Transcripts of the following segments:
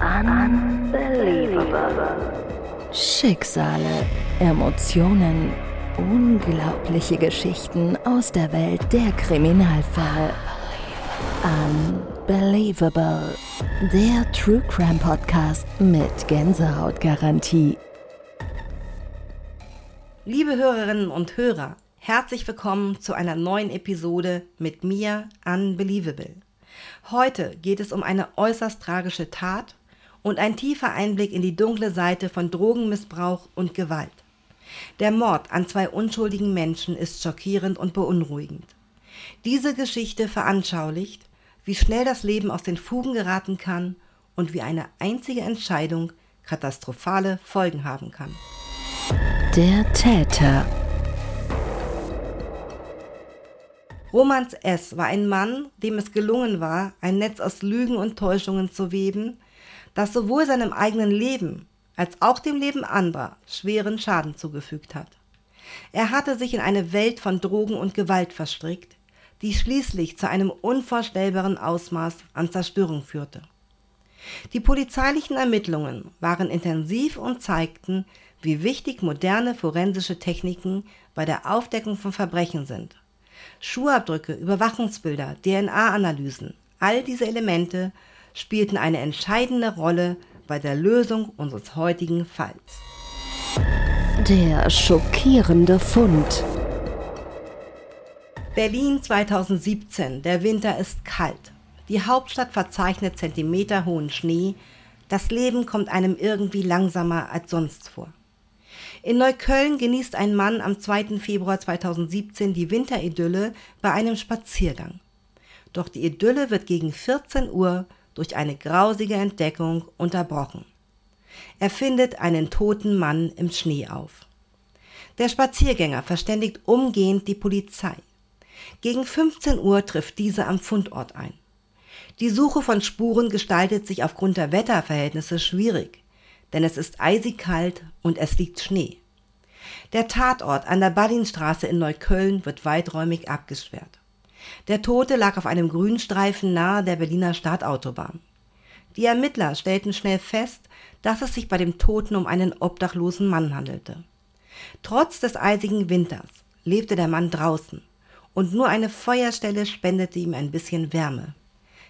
Unbelievable. Schicksale, Emotionen, unglaubliche Geschichten aus der Welt der Kriminalfälle. Unbelievable. Der True Crime Podcast mit Gänsehautgarantie. Liebe Hörerinnen und Hörer, herzlich willkommen zu einer neuen Episode mit mir, Unbelievable. Heute geht es um eine äußerst tragische Tat und ein tiefer Einblick in die dunkle Seite von Drogenmissbrauch und Gewalt. Der Mord an zwei unschuldigen Menschen ist schockierend und beunruhigend. Diese Geschichte veranschaulicht, wie schnell das Leben aus den Fugen geraten kann und wie eine einzige Entscheidung katastrophale Folgen haben kann. Der Täter. Romans S. war ein Mann, dem es gelungen war, ein Netz aus Lügen und Täuschungen zu weben, das sowohl seinem eigenen Leben als auch dem Leben anderer schweren Schaden zugefügt hat. Er hatte sich in eine Welt von Drogen und Gewalt verstrickt, die schließlich zu einem unvorstellbaren Ausmaß an Zerstörung führte. Die polizeilichen Ermittlungen waren intensiv und zeigten, wie wichtig moderne forensische Techniken bei der Aufdeckung von Verbrechen sind. Schuhabdrücke, Überwachungsbilder, DNA-Analysen, all diese Elemente spielten eine entscheidende Rolle bei der Lösung unseres heutigen Falls. Der schockierende Fund. Berlin 2017. Der Winter ist kalt. Die Hauptstadt verzeichnet zentimeterhohen Schnee. Das Leben kommt einem irgendwie langsamer als sonst vor. In Neukölln genießt ein Mann am 2. Februar 2017 die Winteridylle bei einem Spaziergang. Doch die Idylle wird gegen 14 Uhr durch eine grausige Entdeckung unterbrochen. Er findet einen toten Mann im Schnee auf. Der Spaziergänger verständigt umgehend die Polizei. Gegen 15 Uhr trifft diese am Fundort ein. Die Suche von Spuren gestaltet sich aufgrund der Wetterverhältnisse schwierig, denn es ist eisig kalt und es liegt Schnee. Der Tatort an der Badinstraße in Neukölln wird weiträumig abgesperrt. Der Tote lag auf einem Grünstreifen nahe der Berliner Stadtautobahn. Die Ermittler stellten schnell fest, dass es sich bei dem Toten um einen obdachlosen Mann handelte. Trotz des eisigen Winters lebte der Mann draußen und nur eine Feuerstelle spendete ihm ein bisschen Wärme.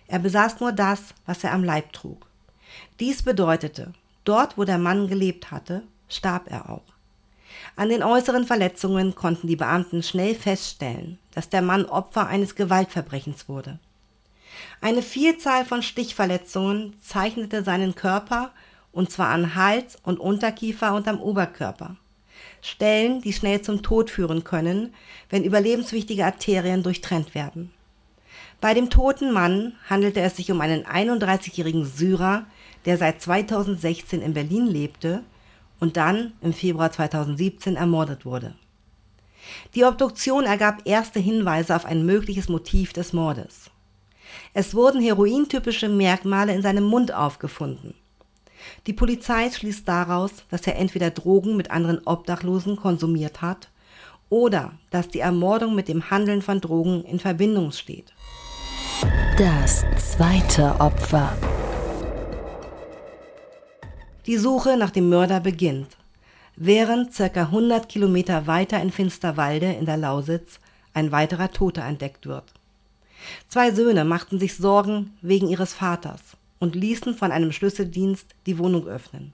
Er besaß nur das, was er am Leib trug. Dies bedeutete, dort wo der Mann gelebt hatte, starb er auch. An den äußeren Verletzungen konnten die Beamten schnell feststellen, dass der Mann Opfer eines Gewaltverbrechens wurde. Eine Vielzahl von Stichverletzungen zeichnete seinen Körper, und zwar an Hals und Unterkiefer und am Oberkörper. Stellen, die schnell zum Tod führen können, wenn überlebenswichtige Arterien durchtrennt werden. Bei dem toten Mann handelte es sich um einen 31-jährigen Syrer, der seit 2016 in Berlin lebte und dann im Februar 2017 ermordet wurde. Die Obduktion ergab erste Hinweise auf ein mögliches Motiv des Mordes. Es wurden herointypische Merkmale in seinem Mund aufgefunden. Die Polizei schließt daraus, dass er entweder Drogen mit anderen Obdachlosen konsumiert hat oder dass die Ermordung mit dem Handeln von Drogen in Verbindung steht. Das zweite Opfer. Die Suche nach dem Mörder beginnt, während circa 100 Kilometer weiter in Finsterwalde in der Lausitz ein weiterer Toter entdeckt wird. Zwei Söhne machten sich Sorgen wegen ihres Vaters und ließen von einem Schlüsseldienst die Wohnung öffnen.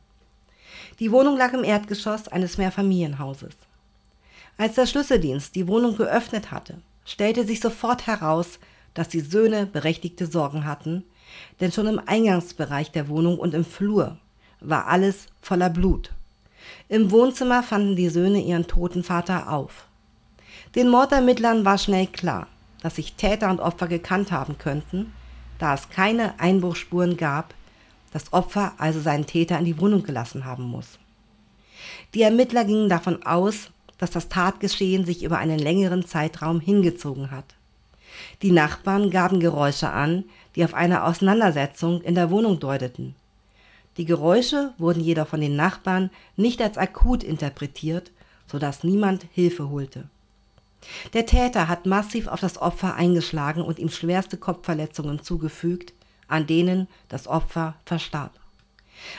Die Wohnung lag im Erdgeschoss eines Mehrfamilienhauses. Als der Schlüsseldienst die Wohnung geöffnet hatte, stellte sich sofort heraus, dass die Söhne berechtigte Sorgen hatten, denn schon im Eingangsbereich der Wohnung und im Flur war alles voller Blut. Im Wohnzimmer fanden die Söhne ihren toten Vater auf. Den Mordermittlern war schnell klar, dass sich Täter und Opfer gekannt haben könnten, da es keine Einbruchspuren gab, das Opfer also seinen Täter in die Wohnung gelassen haben muss. Die Ermittler gingen davon aus, dass das Tatgeschehen sich über einen längeren Zeitraum hingezogen hat. Die Nachbarn gaben Geräusche an, die auf eine Auseinandersetzung in der Wohnung deuteten. Die Geräusche wurden jedoch von den Nachbarn nicht als akut interpretiert, sodass niemand Hilfe holte. Der Täter hat massiv auf das Opfer eingeschlagen und ihm schwerste Kopfverletzungen zugefügt, an denen das Opfer verstarb.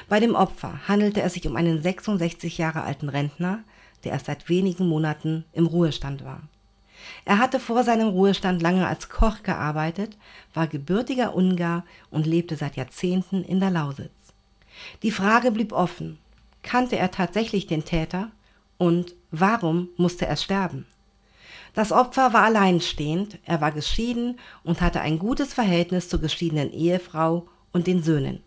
Bei dem Opfer handelte es sich um einen 66 Jahre alten Rentner, der erst seit wenigen Monaten im Ruhestand war. Er hatte vor seinem Ruhestand lange als Koch gearbeitet, war gebürtiger Ungar und lebte seit Jahrzehnten in der Lausitz. Die Frage blieb offen. Kannte er tatsächlich den Täter? Und warum musste er sterben? Das Opfer war alleinstehend, er war geschieden und hatte ein gutes Verhältnis zur geschiedenen Ehefrau und den Söhnen.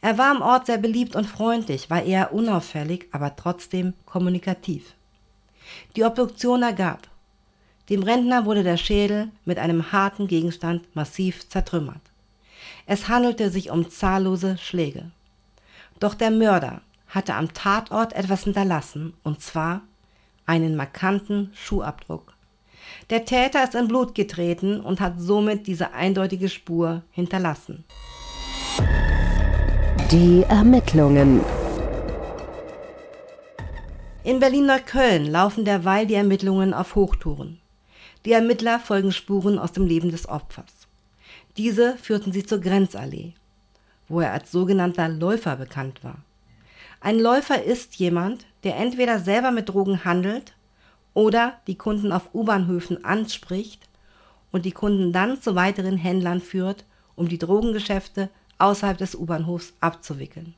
Er war am Ort sehr beliebt und freundlich, war eher unauffällig, aber trotzdem kommunikativ. Die Obduktion ergab, dem Rentner wurde der Schädel mit einem harten Gegenstand massiv zertrümmert. Es handelte sich um zahllose Schläge. Doch der Mörder hatte am Tatort etwas hinterlassen, und zwar einen markanten Schuhabdruck. Der Täter ist in Blut getreten und hat somit diese eindeutige Spur hinterlassen. Die Ermittlungen. In Berlin-Neukölln laufen derweil die Ermittlungen auf Hochtouren. Die Ermittler folgen Spuren aus dem Leben des Opfers. Diese führten sie zur Grenzallee, wo er als sogenannter Läufer bekannt war. Ein Läufer ist jemand, der entweder selber mit Drogen handelt oder die Kunden auf U-Bahnhöfen anspricht und die Kunden dann zu weiteren Händlern führt, um die Drogengeschäfte außerhalb des U-Bahnhofs abzuwickeln.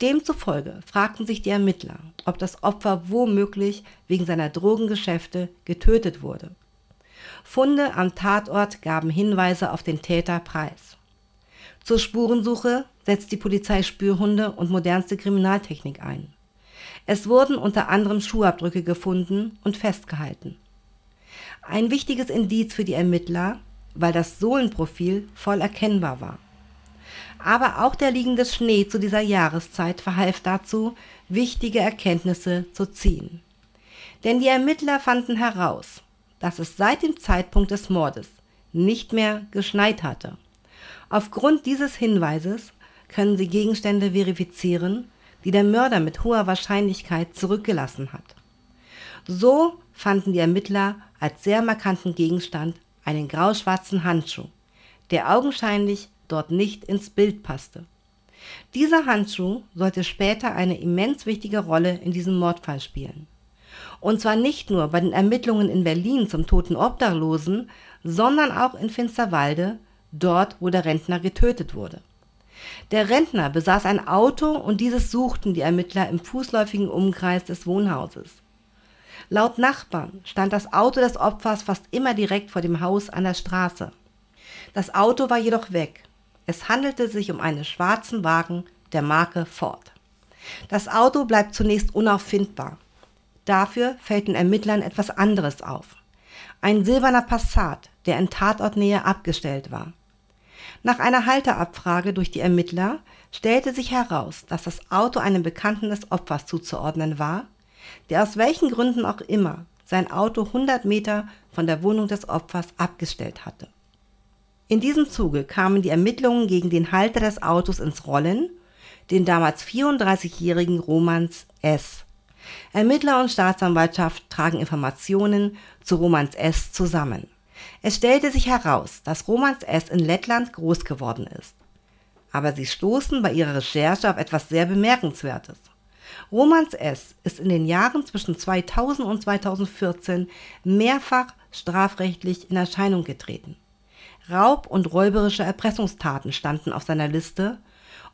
Demzufolge fragten sich die Ermittler, ob das Opfer womöglich wegen seiner Drogengeschäfte getötet wurde. Funde am Tatort gaben Hinweise auf den Täter preis. Zur Spurensuche setzt die Polizei Spürhunde und modernste Kriminaltechnik ein. Es wurden unter anderem Schuhabdrücke gefunden und festgehalten. Ein wichtiges Indiz für die Ermittler, weil das Sohlenprofil voll erkennbar war aber auch der liegende Schnee zu dieser Jahreszeit verhalf dazu, wichtige Erkenntnisse zu ziehen. Denn die Ermittler fanden heraus, dass es seit dem Zeitpunkt des Mordes nicht mehr geschneit hatte. Aufgrund dieses Hinweises können sie Gegenstände verifizieren, die der Mörder mit hoher Wahrscheinlichkeit zurückgelassen hat. So fanden die Ermittler als sehr markanten Gegenstand einen grauschwarzen Handschuh, der augenscheinlich dort nicht ins Bild passte. Dieser Handschuh sollte später eine immens wichtige Rolle in diesem Mordfall spielen. Und zwar nicht nur bei den Ermittlungen in Berlin zum toten Obdachlosen, sondern auch in Finsterwalde, dort wo der Rentner getötet wurde. Der Rentner besaß ein Auto und dieses suchten die Ermittler im fußläufigen Umkreis des Wohnhauses. Laut Nachbarn stand das Auto des Opfers fast immer direkt vor dem Haus an der Straße. Das Auto war jedoch weg es handelte sich um einen schwarzen Wagen der Marke Ford. Das Auto bleibt zunächst unauffindbar. Dafür fällt den Ermittlern etwas anderes auf. Ein silberner Passat, der in Tatortnähe abgestellt war. Nach einer Halteabfrage durch die Ermittler stellte sich heraus, dass das Auto einem Bekannten des Opfers zuzuordnen war, der aus welchen Gründen auch immer sein Auto 100 Meter von der Wohnung des Opfers abgestellt hatte. In diesem Zuge kamen die Ermittlungen gegen den Halter des Autos ins Rollen, den damals 34-jährigen Romans S. Ermittler und Staatsanwaltschaft tragen Informationen zu Romans S. zusammen. Es stellte sich heraus, dass Romans S. in Lettland groß geworden ist. Aber sie stoßen bei ihrer Recherche auf etwas sehr Bemerkenswertes. Romans S. ist in den Jahren zwischen 2000 und 2014 mehrfach strafrechtlich in Erscheinung getreten. Raub und räuberische Erpressungstaten standen auf seiner Liste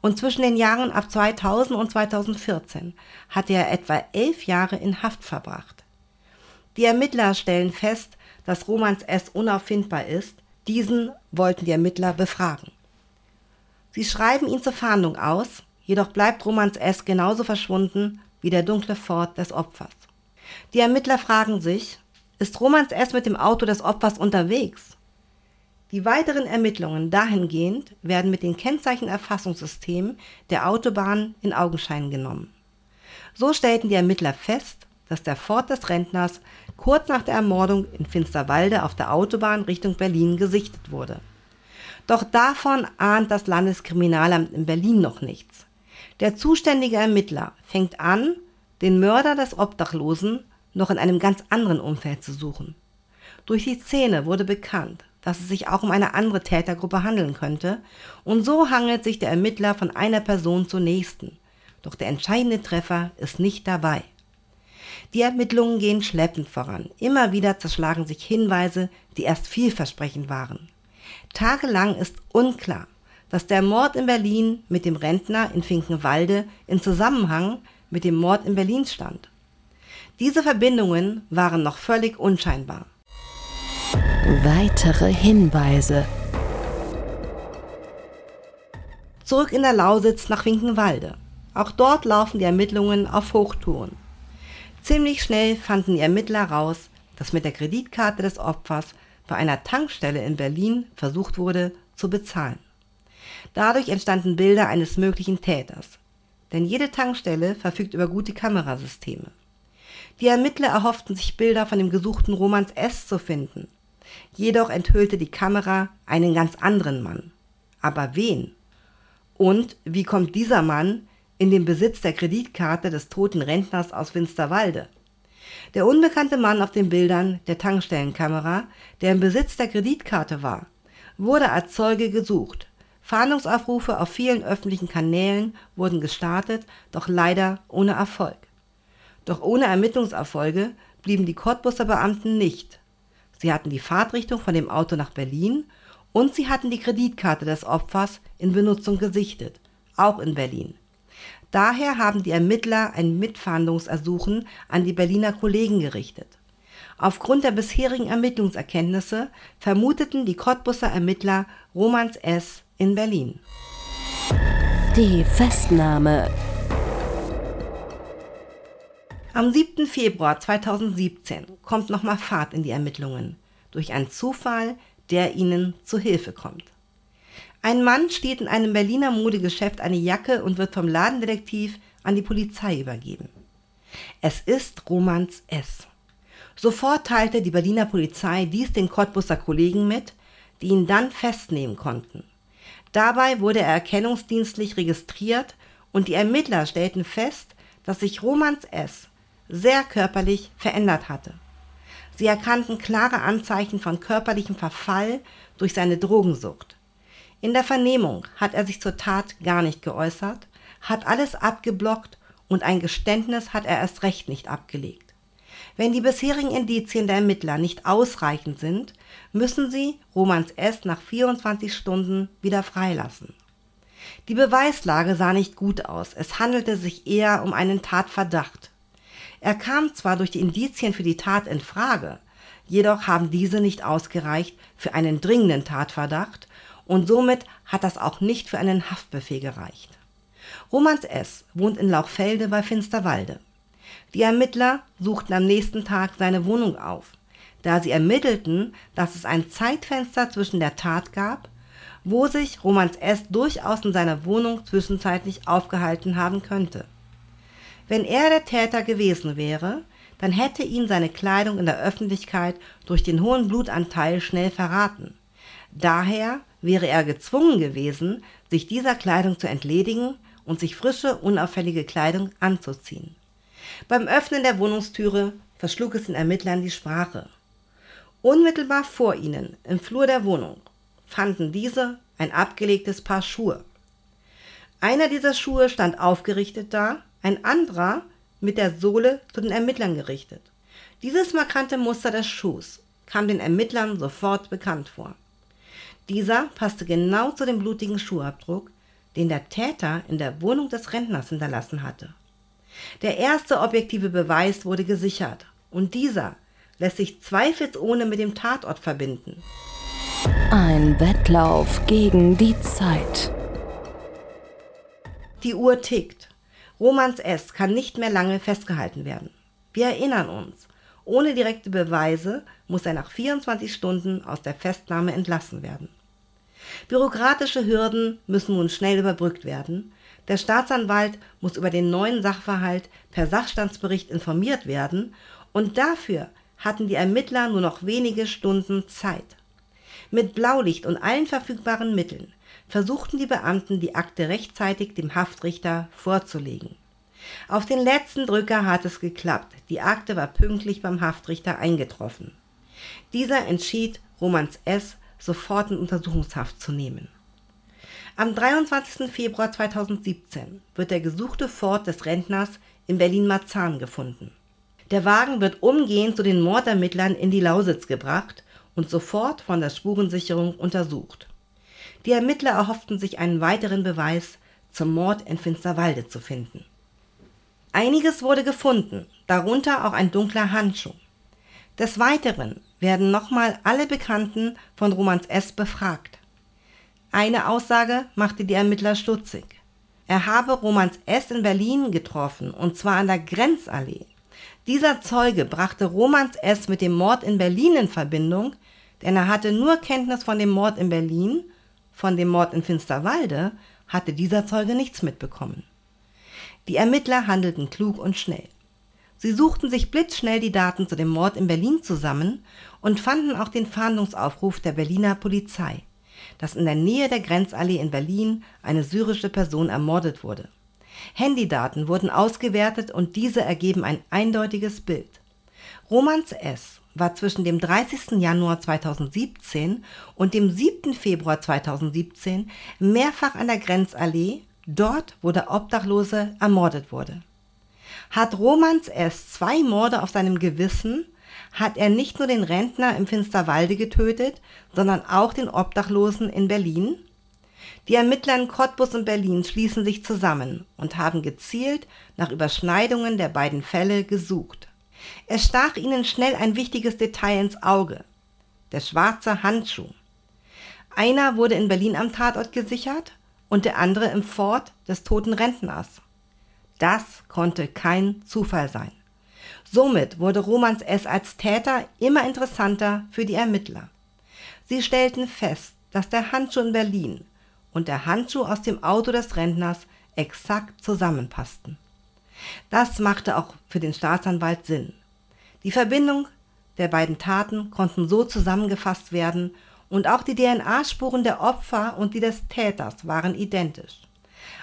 und zwischen den Jahren ab 2000 und 2014 hatte er etwa elf Jahre in Haft verbracht. Die Ermittler stellen fest, dass Romans S. unauffindbar ist. Diesen wollten die Ermittler befragen. Sie schreiben ihn zur Fahndung aus, jedoch bleibt Romans S. genauso verschwunden wie der dunkle Ford des Opfers. Die Ermittler fragen sich, ist Romans S. mit dem Auto des Opfers unterwegs? Die weiteren Ermittlungen dahingehend werden mit den Kennzeichenerfassungssystemen der Autobahn in Augenschein genommen. So stellten die Ermittler fest, dass der Ford des Rentners kurz nach der Ermordung in Finsterwalde auf der Autobahn Richtung Berlin gesichtet wurde. Doch davon ahnt das Landeskriminalamt in Berlin noch nichts. Der zuständige Ermittler fängt an, den Mörder des Obdachlosen noch in einem ganz anderen Umfeld zu suchen. Durch die Szene wurde bekannt, dass es sich auch um eine andere Tätergruppe handeln könnte, und so hangelt sich der Ermittler von einer Person zur nächsten. Doch der entscheidende Treffer ist nicht dabei. Die Ermittlungen gehen schleppend voran. Immer wieder zerschlagen sich Hinweise, die erst vielversprechend waren. Tagelang ist unklar, dass der Mord in Berlin mit dem Rentner in Finkenwalde in Zusammenhang mit dem Mord in Berlin stand. Diese Verbindungen waren noch völlig unscheinbar. Weitere Hinweise. Zurück in der Lausitz nach Finkenwalde. Auch dort laufen die Ermittlungen auf Hochtouren. Ziemlich schnell fanden die Ermittler raus, dass mit der Kreditkarte des Opfers bei einer Tankstelle in Berlin versucht wurde zu bezahlen. Dadurch entstanden Bilder eines möglichen Täters. Denn jede Tankstelle verfügt über gute Kamerasysteme. Die Ermittler erhofften sich Bilder von dem gesuchten Romans S. zu finden. Jedoch enthüllte die Kamera einen ganz anderen Mann. Aber wen? Und wie kommt dieser Mann in den Besitz der Kreditkarte des toten Rentners aus Finsterwalde? Der unbekannte Mann auf den Bildern der Tankstellenkamera, der im Besitz der Kreditkarte war, wurde als Zeuge gesucht. Fahndungsaufrufe auf vielen öffentlichen Kanälen wurden gestartet, doch leider ohne Erfolg. Doch ohne Ermittlungserfolge blieben die Cottbusser Beamten nicht. Sie hatten die Fahrtrichtung von dem Auto nach Berlin und sie hatten die Kreditkarte des Opfers in Benutzung gesichtet, auch in Berlin. Daher haben die Ermittler ein Mitfahndungsersuchen an die Berliner Kollegen gerichtet. Aufgrund der bisherigen Ermittlungserkenntnisse vermuteten die Cottbusser Ermittler Romans S. in Berlin. Die Festnahme am 7. Februar 2017 kommt nochmal Fahrt in die Ermittlungen durch einen Zufall, der ihnen zu Hilfe kommt. Ein Mann steht in einem Berliner Modegeschäft eine Jacke und wird vom Ladendetektiv an die Polizei übergeben. Es ist Romans S. Sofort teilte die Berliner Polizei dies den Cottbusser Kollegen mit, die ihn dann festnehmen konnten. Dabei wurde er erkennungsdienstlich registriert und die Ermittler stellten fest, dass sich Romans S sehr körperlich verändert hatte. Sie erkannten klare Anzeichen von körperlichem Verfall durch seine Drogensucht. In der Vernehmung hat er sich zur Tat gar nicht geäußert, hat alles abgeblockt und ein Geständnis hat er erst recht nicht abgelegt. Wenn die bisherigen Indizien der Ermittler nicht ausreichend sind, müssen sie Romans S. nach 24 Stunden wieder freilassen. Die Beweislage sah nicht gut aus. Es handelte sich eher um einen Tatverdacht. Er kam zwar durch die Indizien für die Tat in Frage, jedoch haben diese nicht ausgereicht für einen dringenden Tatverdacht und somit hat das auch nicht für einen Haftbefehl gereicht. Romans S. wohnt in Lauchfelde bei Finsterwalde. Die Ermittler suchten am nächsten Tag seine Wohnung auf, da sie ermittelten, dass es ein Zeitfenster zwischen der Tat gab, wo sich Romans S. durchaus in seiner Wohnung zwischenzeitlich aufgehalten haben könnte. Wenn er der Täter gewesen wäre, dann hätte ihn seine Kleidung in der Öffentlichkeit durch den hohen Blutanteil schnell verraten. Daher wäre er gezwungen gewesen, sich dieser Kleidung zu entledigen und sich frische, unauffällige Kleidung anzuziehen. Beim Öffnen der Wohnungstüre verschlug es den Ermittlern die Sprache. Unmittelbar vor ihnen, im Flur der Wohnung, fanden diese ein abgelegtes Paar Schuhe. Einer dieser Schuhe stand aufgerichtet da ein anderer mit der Sohle zu den Ermittlern gerichtet. Dieses markante Muster des Schuhs kam den Ermittlern sofort bekannt vor. Dieser passte genau zu dem blutigen Schuhabdruck, den der Täter in der Wohnung des Rentners hinterlassen hatte. Der erste objektive Beweis wurde gesichert und dieser lässt sich zweifelsohne mit dem Tatort verbinden. Ein Wettlauf gegen die Zeit. Die Uhr tickt. Romans S. kann nicht mehr lange festgehalten werden. Wir erinnern uns, ohne direkte Beweise muss er nach 24 Stunden aus der Festnahme entlassen werden. Bürokratische Hürden müssen nun schnell überbrückt werden. Der Staatsanwalt muss über den neuen Sachverhalt per Sachstandsbericht informiert werden und dafür hatten die Ermittler nur noch wenige Stunden Zeit. Mit Blaulicht und allen verfügbaren Mitteln versuchten die Beamten, die Akte rechtzeitig dem Haftrichter vorzulegen. Auf den letzten Drücker hat es geklappt. Die Akte war pünktlich beim Haftrichter eingetroffen. Dieser entschied, Romans S. sofort in Untersuchungshaft zu nehmen. Am 23. Februar 2017 wird der gesuchte Ford des Rentners in Berlin-Marzahn gefunden. Der Wagen wird umgehend zu den Mordermittlern in die Lausitz gebracht und sofort von der Spurensicherung untersucht. Die Ermittler erhofften sich einen weiteren Beweis zum Mord in Finsterwalde zu finden. Einiges wurde gefunden, darunter auch ein dunkler Handschuh. Des Weiteren werden nochmal alle Bekannten von Romans S. befragt. Eine Aussage machte die Ermittler stutzig. Er habe Romans S. in Berlin getroffen, und zwar an der Grenzallee. Dieser Zeuge brachte Romans S. mit dem Mord in Berlin in Verbindung, denn er hatte nur Kenntnis von dem Mord in Berlin, von dem Mord in Finsterwalde hatte dieser Zeuge nichts mitbekommen. Die Ermittler handelten klug und schnell. Sie suchten sich blitzschnell die Daten zu dem Mord in Berlin zusammen und fanden auch den Fahndungsaufruf der Berliner Polizei dass in der Nähe der Grenzallee in Berlin eine syrische Person ermordet wurde. Handydaten wurden ausgewertet und diese ergeben ein eindeutiges Bild. Romans S. war zwischen dem 30. Januar 2017 und dem 7. Februar 2017 mehrfach an der Grenzallee, dort wo der Obdachlose ermordet wurde. Hat Romans S. zwei Morde auf seinem Gewissen, hat er nicht nur den Rentner im Finsterwalde getötet, sondern auch den Obdachlosen in Berlin? Die Ermittler in Cottbus und Berlin schließen sich zusammen und haben gezielt nach Überschneidungen der beiden Fälle gesucht. Es stach ihnen schnell ein wichtiges Detail ins Auge. Der schwarze Handschuh. Einer wurde in Berlin am Tatort gesichert und der andere im Fort des toten Rentners. Das konnte kein Zufall sein. Somit wurde Romans S. als Täter immer interessanter für die Ermittler. Sie stellten fest, dass der Handschuh in Berlin und der Handschuh aus dem Auto des Rentners exakt zusammenpassten. Das machte auch für den Staatsanwalt Sinn. Die Verbindung der beiden Taten konnten so zusammengefasst werden und auch die DNA-Spuren der Opfer und die des Täters waren identisch.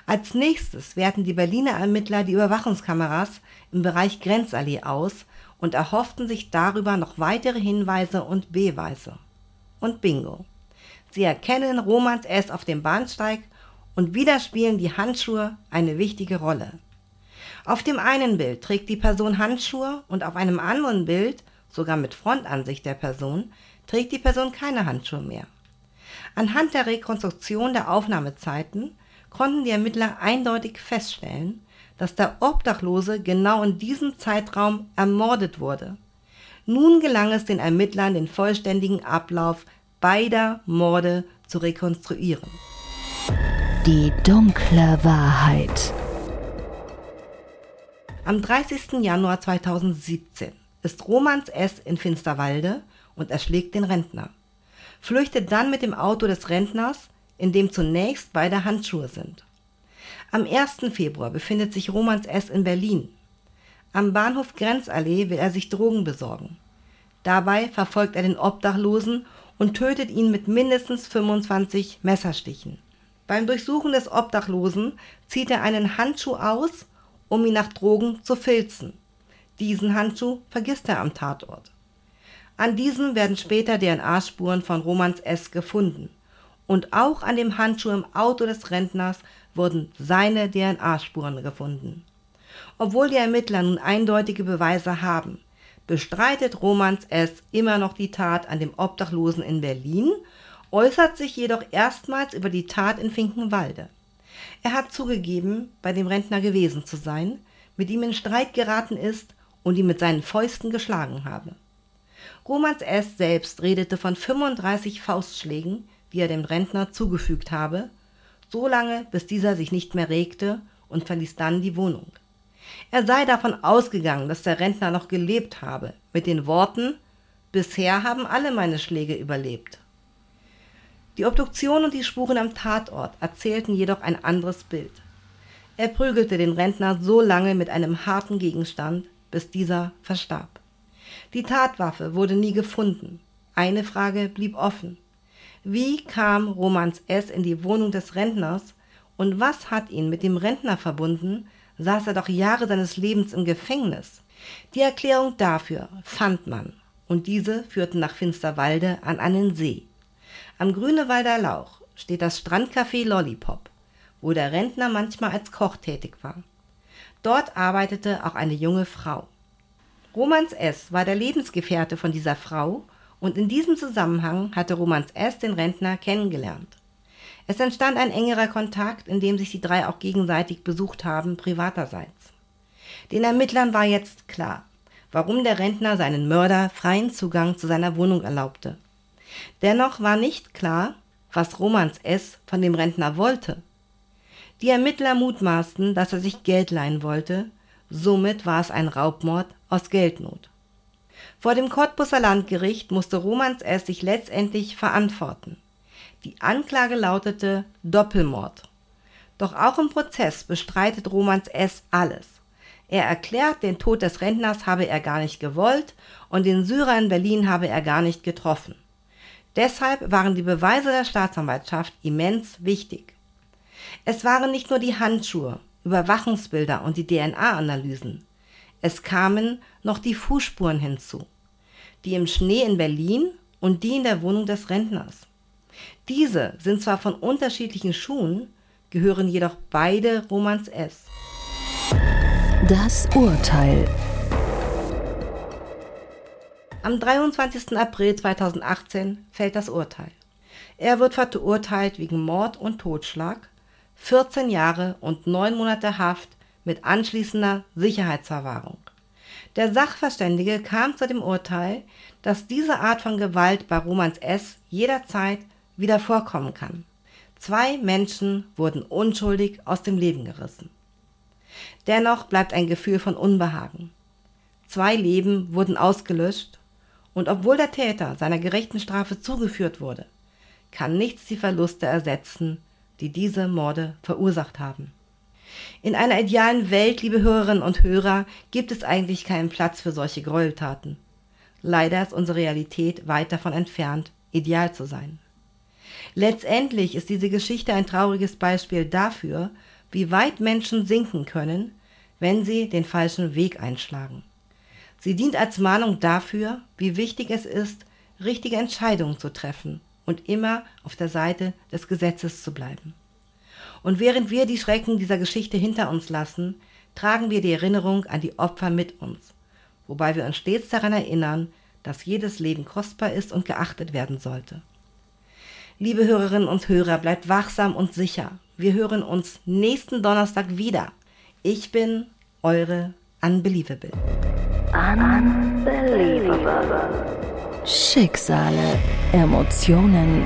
Als nächstes werten die Berliner Ermittler die Überwachungskameras im Bereich Grenzallee aus und erhofften sich darüber noch weitere Hinweise und Beweise. Und bingo. Sie erkennen Romans S. auf dem Bahnsteig und wieder spielen die Handschuhe eine wichtige Rolle. Auf dem einen Bild trägt die Person Handschuhe und auf einem anderen Bild, sogar mit Frontansicht der Person, trägt die Person keine Handschuhe mehr. Anhand der Rekonstruktion der Aufnahmezeiten konnten die Ermittler eindeutig feststellen, dass der Obdachlose genau in diesem Zeitraum ermordet wurde. Nun gelang es den Ermittlern, den vollständigen Ablauf beider Morde zu rekonstruieren. Die dunkle Wahrheit. Am 30. Januar 2017 ist Romans S. in Finsterwalde und erschlägt den Rentner. Flüchtet dann mit dem Auto des Rentners in dem zunächst beide Handschuhe sind. Am 1. Februar befindet sich Romans S. in Berlin. Am Bahnhof Grenzallee will er sich Drogen besorgen. Dabei verfolgt er den Obdachlosen und tötet ihn mit mindestens 25 Messerstichen. Beim Durchsuchen des Obdachlosen zieht er einen Handschuh aus, um ihn nach Drogen zu filzen. Diesen Handschuh vergisst er am Tatort. An diesem werden später DNA-Spuren von Romans S. gefunden und auch an dem Handschuh im Auto des Rentners wurden seine DNA-Spuren gefunden. Obwohl die Ermittler nun eindeutige Beweise haben, bestreitet Romans S. immer noch die Tat an dem Obdachlosen in Berlin, äußert sich jedoch erstmals über die Tat in Finkenwalde. Er hat zugegeben, bei dem Rentner gewesen zu sein, mit ihm in Streit geraten ist und ihn mit seinen Fäusten geschlagen habe. Romans S. selbst redete von 35 Faustschlägen, die er dem Rentner zugefügt habe, so lange, bis dieser sich nicht mehr regte und verließ dann die Wohnung. Er sei davon ausgegangen, dass der Rentner noch gelebt habe, mit den Worten Bisher haben alle meine Schläge überlebt. Die Obduktion und die Spuren am Tatort erzählten jedoch ein anderes Bild. Er prügelte den Rentner so lange mit einem harten Gegenstand, bis dieser verstarb. Die Tatwaffe wurde nie gefunden. Eine Frage blieb offen. Wie kam Romans S. in die Wohnung des Rentners und was hat ihn mit dem Rentner verbunden, saß er doch Jahre seines Lebens im Gefängnis. Die Erklärung dafür fand man, und diese führten nach Finsterwalde an einen See. Am Grünewalder Lauch steht das Strandcafé Lollipop, wo der Rentner manchmal als Koch tätig war. Dort arbeitete auch eine junge Frau. Romans S. war der Lebensgefährte von dieser Frau und in diesem Zusammenhang hatte Romans S. den Rentner kennengelernt. Es entstand ein engerer Kontakt, in dem sich die drei auch gegenseitig besucht haben, privaterseits. Den Ermittlern war jetzt klar, warum der Rentner seinen Mörder freien Zugang zu seiner Wohnung erlaubte. Dennoch war nicht klar, was Romans S. von dem Rentner wollte. Die Ermittler mutmaßten, dass er sich Geld leihen wollte, somit war es ein Raubmord aus Geldnot. Vor dem Cottbusser Landgericht musste Romans S. sich letztendlich verantworten. Die Anklage lautete Doppelmord. Doch auch im Prozess bestreitet Romans S. alles. Er erklärt, den Tod des Rentners habe er gar nicht gewollt und den Syrer in Berlin habe er gar nicht getroffen. Deshalb waren die Beweise der Staatsanwaltschaft immens wichtig. Es waren nicht nur die Handschuhe, Überwachungsbilder und die DNA-Analysen. Es kamen noch die Fußspuren hinzu, die im Schnee in Berlin und die in der Wohnung des Rentners. Diese sind zwar von unterschiedlichen Schuhen, gehören jedoch beide Romans S. Das Urteil. Am 23. April 2018 fällt das Urteil. Er wird verurteilt wegen Mord und Totschlag, 14 Jahre und 9 Monate Haft mit anschließender Sicherheitsverwahrung. Der Sachverständige kam zu dem Urteil, dass diese Art von Gewalt bei Romans S. jederzeit wieder vorkommen kann. Zwei Menschen wurden unschuldig aus dem Leben gerissen. Dennoch bleibt ein Gefühl von Unbehagen. Zwei Leben wurden ausgelöscht und obwohl der Täter seiner gerechten Strafe zugeführt wurde, kann nichts die Verluste ersetzen, die diese Morde verursacht haben. In einer idealen Welt, liebe Hörerinnen und Hörer, gibt es eigentlich keinen Platz für solche Gräueltaten. Leider ist unsere Realität weit davon entfernt, ideal zu sein. Letztendlich ist diese Geschichte ein trauriges Beispiel dafür, wie weit Menschen sinken können, wenn sie den falschen Weg einschlagen. Sie dient als Mahnung dafür, wie wichtig es ist, richtige Entscheidungen zu treffen und immer auf der Seite des Gesetzes zu bleiben. Und während wir die Schrecken dieser Geschichte hinter uns lassen, tragen wir die Erinnerung an die Opfer mit uns, wobei wir uns stets daran erinnern, dass jedes Leben kostbar ist und geachtet werden sollte. Liebe Hörerinnen und Hörer, bleibt wachsam und sicher. Wir hören uns nächsten Donnerstag wieder. Ich bin eure Unbelievable. Unbelievable. Schicksale, Emotionen,